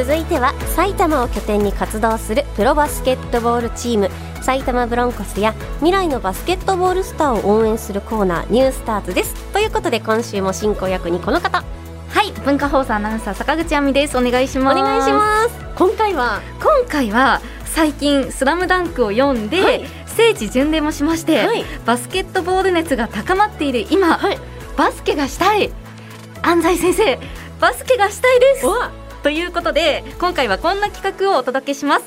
続いては埼玉を拠点に活動するプロバスケットボールチーム埼玉ブロンコスや未来のバスケットボールスターを応援するコーナーニュースターズです。ということで今週も進行役にこの方。はい文化放送アナウンサー坂口亜美です。お願いします。お願いします。今回は？今回は最近スラムダンクを読んで、はい。聖地巡礼もしまして、はい、バスケットボール熱が高まっている今、はい、バスケがしたい。安西先生バスケがしたいですということで今回はこんな企画をお届けします。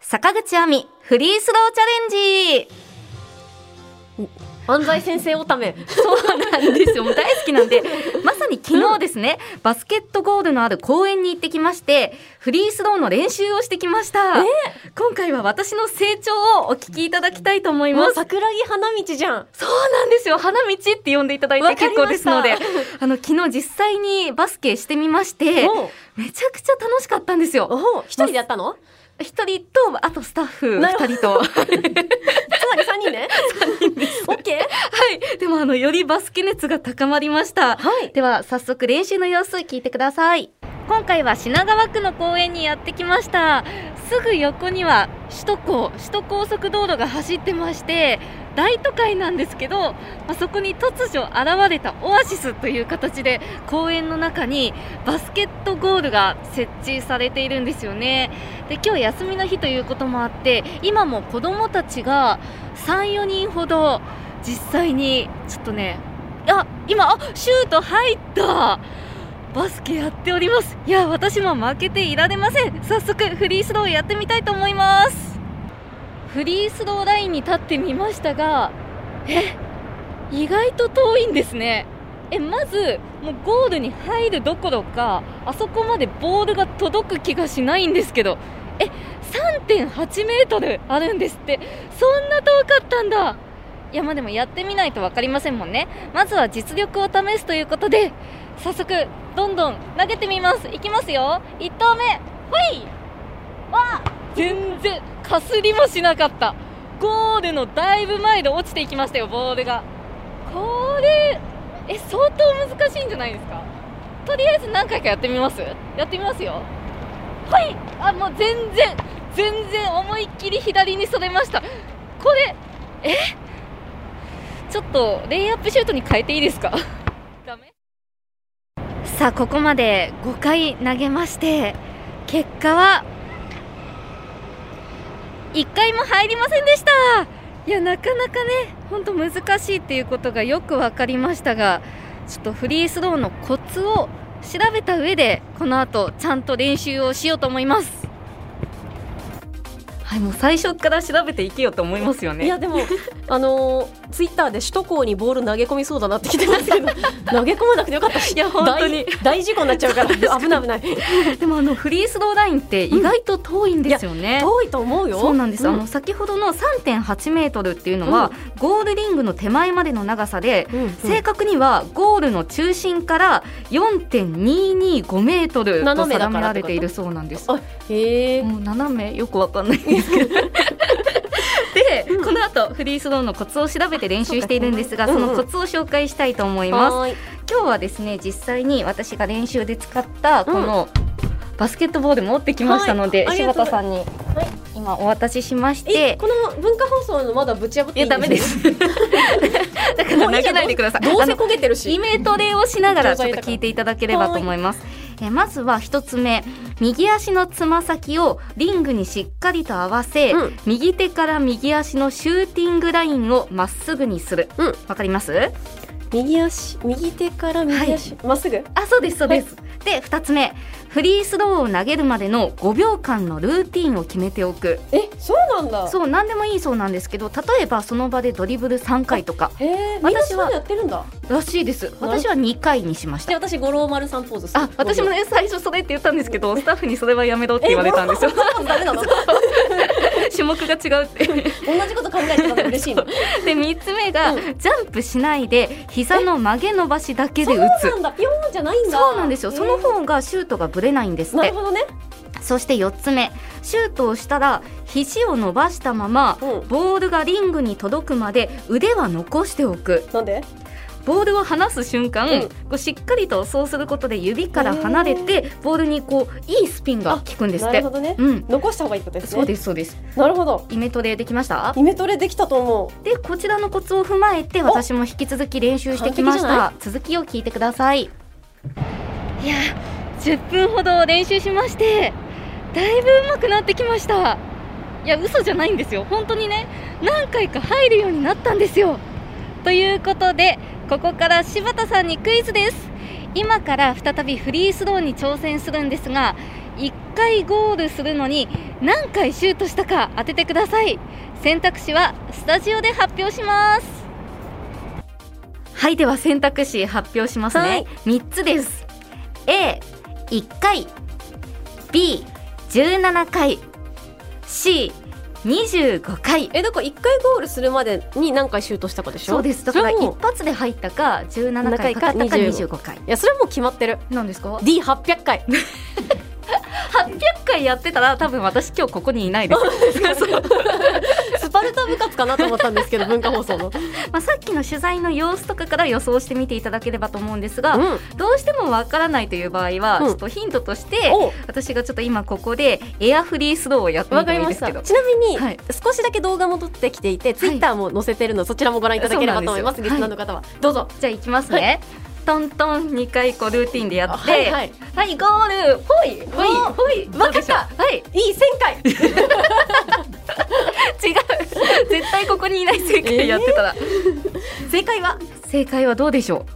坂口亜美フリースローチャレンジ。安西先生おため。そうなんですよ。もう大好きなんでまさに昨日ですね、うん、バスケットゴールのある公園に行ってきましてフリースローの練習をしてきました、え？ー、今回は私の成長をお聞きいただきたいと思います。桜木花道じゃん。そうなんですよ。花道って呼んでいただいて結構ですので。あの昨日実際にバスケしてみましてめちゃくちゃ楽しかったんですよ。一人でやったの？一人とあとスタッフ二人と。つ まり三人ね 三人です。オッケー？はい。でもあのよりバスケ熱が高まりました、はい、では早速練習の様子聞いてください。今回は品川区の公園にやってきました。すぐ横には首都高首都高速道路が走ってまして大都会なんですけど、まあ、そこに突如現れたオアシスという形で公園の中にバスケットゴールが設置されているんですよね。で今日休みの日ということもあって今も子どもたちが34人ほど実際にちょっとねあ今あシュート入った。バスケやっております。いや私も負けていられません。早速フリースローやってみたいと思います。フリースローラインに立ってみましたがえ意外と遠いんですね。えまずもうゴールに入るどころかあそこまでボールが届く気がしないんですけどえ3.8メートルあるんですって。そんな遠かったんだ。いやまあでもやってみないと分かりませんもんね。まずは実力を試すということで早速どんどん投げてみます。いきますよ。1投目。ほい。わ全然かすりもしなかった。ゴールのだいぶ前で落ちていきましたよボールが。これえ相当難しいんじゃないですか？とりあえず何回かやってみます？やってみますよ。はい。あもう全然。全然思いっきり左にそれました。これえ？ちょっとレイアップシュートに変えていいですか？ダメ？さあここまで5回投げまして結果は1回も入りませんでした。いやなかなかね本当難しいっていうことがよく分かりましたがちょっとフリースローのコツを調べた上でこの後ちゃんと練習をしようと思います。はいもう最初から調べていけよと思いますよね。いやでもあのツイッターで首都高にボール投げ込みそうだなってきてますけど 投げ込まなくてよかったしいや本当に。大事故になっちゃうから 危ない危ない。でもあのフリースローラインって意外と遠いんですよね、うん、遠いと思うよ。そうなんです、うん、あの先ほどの3.8メートルっていうのは、うん、ゴールリングの手前までの長さで、正確にはゴールの中心から4.225メートルと定められているそうなんです。へえ。斜め？よくわかんないんですけど で、うん、この後フリースローのコツを調べて練習しているんですがそのコツを紹介したいと思います、うん。うん、今日はですね実際に私が練習で使ったこの、バスケットボール持ってきましたので、はい、柴田さんに、今お渡ししまして。この文化放送のまだぶち破っていいダメです。だから投げない？でください。どうせ焦げてるし。イメトレをしながらちょっと聞いていただければと思いますえまずは一つ目。右足のつま先をリングにしっかりと合わせ、うん、右手から右足のシューティングラインをまっすぐにする。わ、うん、かります？右足右手から右足ま、はい、っすぐ？あそうですそうです、はい、で二つ目。フリースローを投げるまでの5秒間のルーティンを決めておく。えそうなんだ。そう何でもいいそうなんですけど例えばその場でドリブル3回とか。へ私はやってるんだ。らしいです。私は2回にしました。私五郎丸さんポーズあ私もね最初それって言ったんですけどスタッフにそれはやめろって言われたんですよ。ダメなの？種目が違うって同じこと考えてたら嬉しいの。で3つ目が、うん、ジャンプしないで膝の曲げ伸ばしだけで打つそうなんだ。ピョンじゃないんだ。そうなんですよ。その方がシュートがぶれないんですって。なるほどね。そして4つ目。シュートをしたら肘を伸ばしたまま、うん、ボールがリングに届くまで腕は残しておく。なんで？ボールを離す瞬間、うん。こうしっかりとそうすることで指から離れてボールにこういいスピンが効くんですって。なるほどね、うん。残した方がいいことですね。そうですそうです。なるほど。イメトレできました？イメトレできたと思う。でこちらのコツを踏まえて私も引き続き練習してきました。続きを聞いてください。いや10分ほど練習しましてだいぶ上手くなってきました。いや嘘じゃないんですよ。本当にね何回か入るようになったんですよ。ということでここから柴田さんにクイズです。今から再びフリースローに挑戦するんですが1回ゴールするのに何回シュートしたか当ててください。選択肢はスタジオで発表します。はいでは選択肢発表しますね、はい。3つです。A1 回。B17 回 C25 回。えだから一回ゴールするまでに何回シュートしたかでしょ？そうです。だから一発で入ったか17回かかったか25回。いやそれはもう決まってる。なんですか？D800 回。800回やってたら多分私今日ここにいないです。ス パルタ部活かなと思ったんですけど 文化放送の。まあさっきの取材の様子とかから予想してみていただければと思うんですが、うん。どうしてもわからないという場合は、うん。ちょっとヒントとしてお。私がちょっと今ここでエアフリースローをやってみわかてもりました。いいですけどちなみに、はい。少しだけ動画も撮ってきていて、ツイッターも載せてるのそちらもご覧いただければと思います。そうなんですよ。リスナーの方は、どうぞ。じゃあいきますね、トントン2回こうルーティンでやってはいはい。はいゴール。ほい。ほい。ほい。わかった。はい。いい1000回。違う絶対ここにいない正解やってたら、正解は？正解はどうでしょ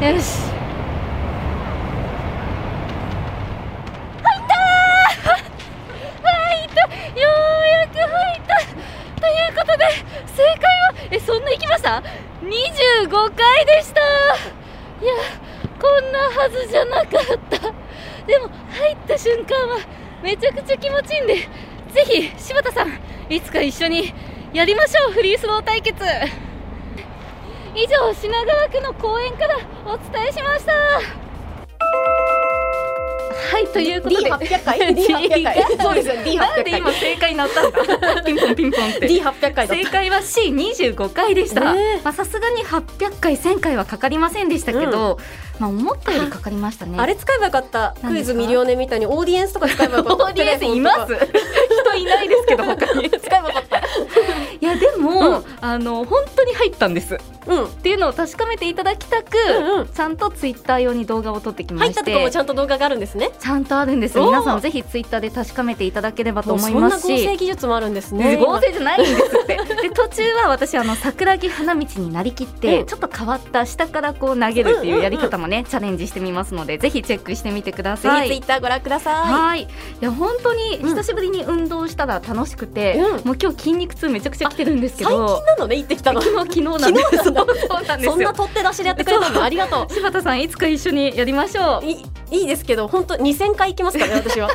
う？よしした25回でした。いやこんなはずじゃなかった。でも入った瞬間はめちゃくちゃ気持ちいいんでぜひ柴田さんいつか一緒にやりましょうフリースロー対決。以上品川区の公園からお伝えしました。はいということで。D800 回。D800 回。そうですよ D800 なんで今正解になったんだ ピンポンピンポン。って D800 回正解は C25 回でした。まあさすがに800回1000回はかかりませんでしたけど、まあ思ったよりかかりましたね。たあれ使えばよかった。クイズミリオネみたいにオーディエンスとか使えばよかった。オーディエンスいます。人いないですけど他に。使えばよかった。いやでも、うん。あの本当に入ったんです。っうん。ていうのを確かめていただきたく、うんうん。ちゃんとツイッター用に動画を撮ってきま入っしたてとこもちゃんと動画があるんですね。ちゃんとあるんです。皆さんぜひツイッターで確かめていただければと思いもうそんな合ますし成技術もあるんですね。合成じゃないんですって。で途中は私あの桜木花道になりきって、うんちょっと変わった下からこう投げるっていうやり方もね、チャレンジしてみますのでぜひチェックしてみてくだぜさい。ひツイッターご覧くださはい。いや本当に久しぶりに運動したら楽しくて、うん。もう今日筋肉痛めちゃくちゃ来てるんですけ最ど近なのね行ってきたの昨日昨日なんです。昨そうなんですよ。そんな取って出しでやってくれたの？ありがと柴田さんいつか一緒にやりましょう。ういいいですけど本当2000回行きますからね 私は。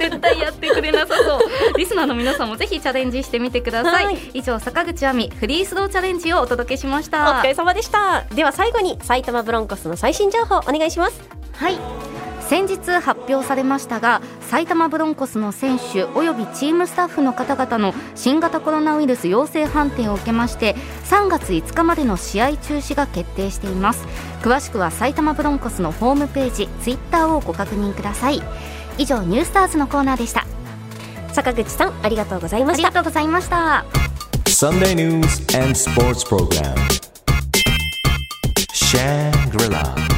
絶対やってくれなさそう。リスナーの皆さんもぜひチャレンジしてみてください、はい。以上坂口亜美フリースローチャレンジをお届けしましおた疲れ様でした。では最後に埼玉ブロンコスの最新情報お願いします。はい先日発表されましたが埼玉ブロンコスの選手およびチームスタッフの方々の新型コロナウイルス陽性判定を受けまして3月5日までの試合中止が決定しています。詳しくは埼玉ブロンコスのホームページツイッターをご確認ください。以上ニュースターズのコーナーでした。坂口さんありがとうございました。ありがとうございました。Sunday news and sports program. Shangri-La.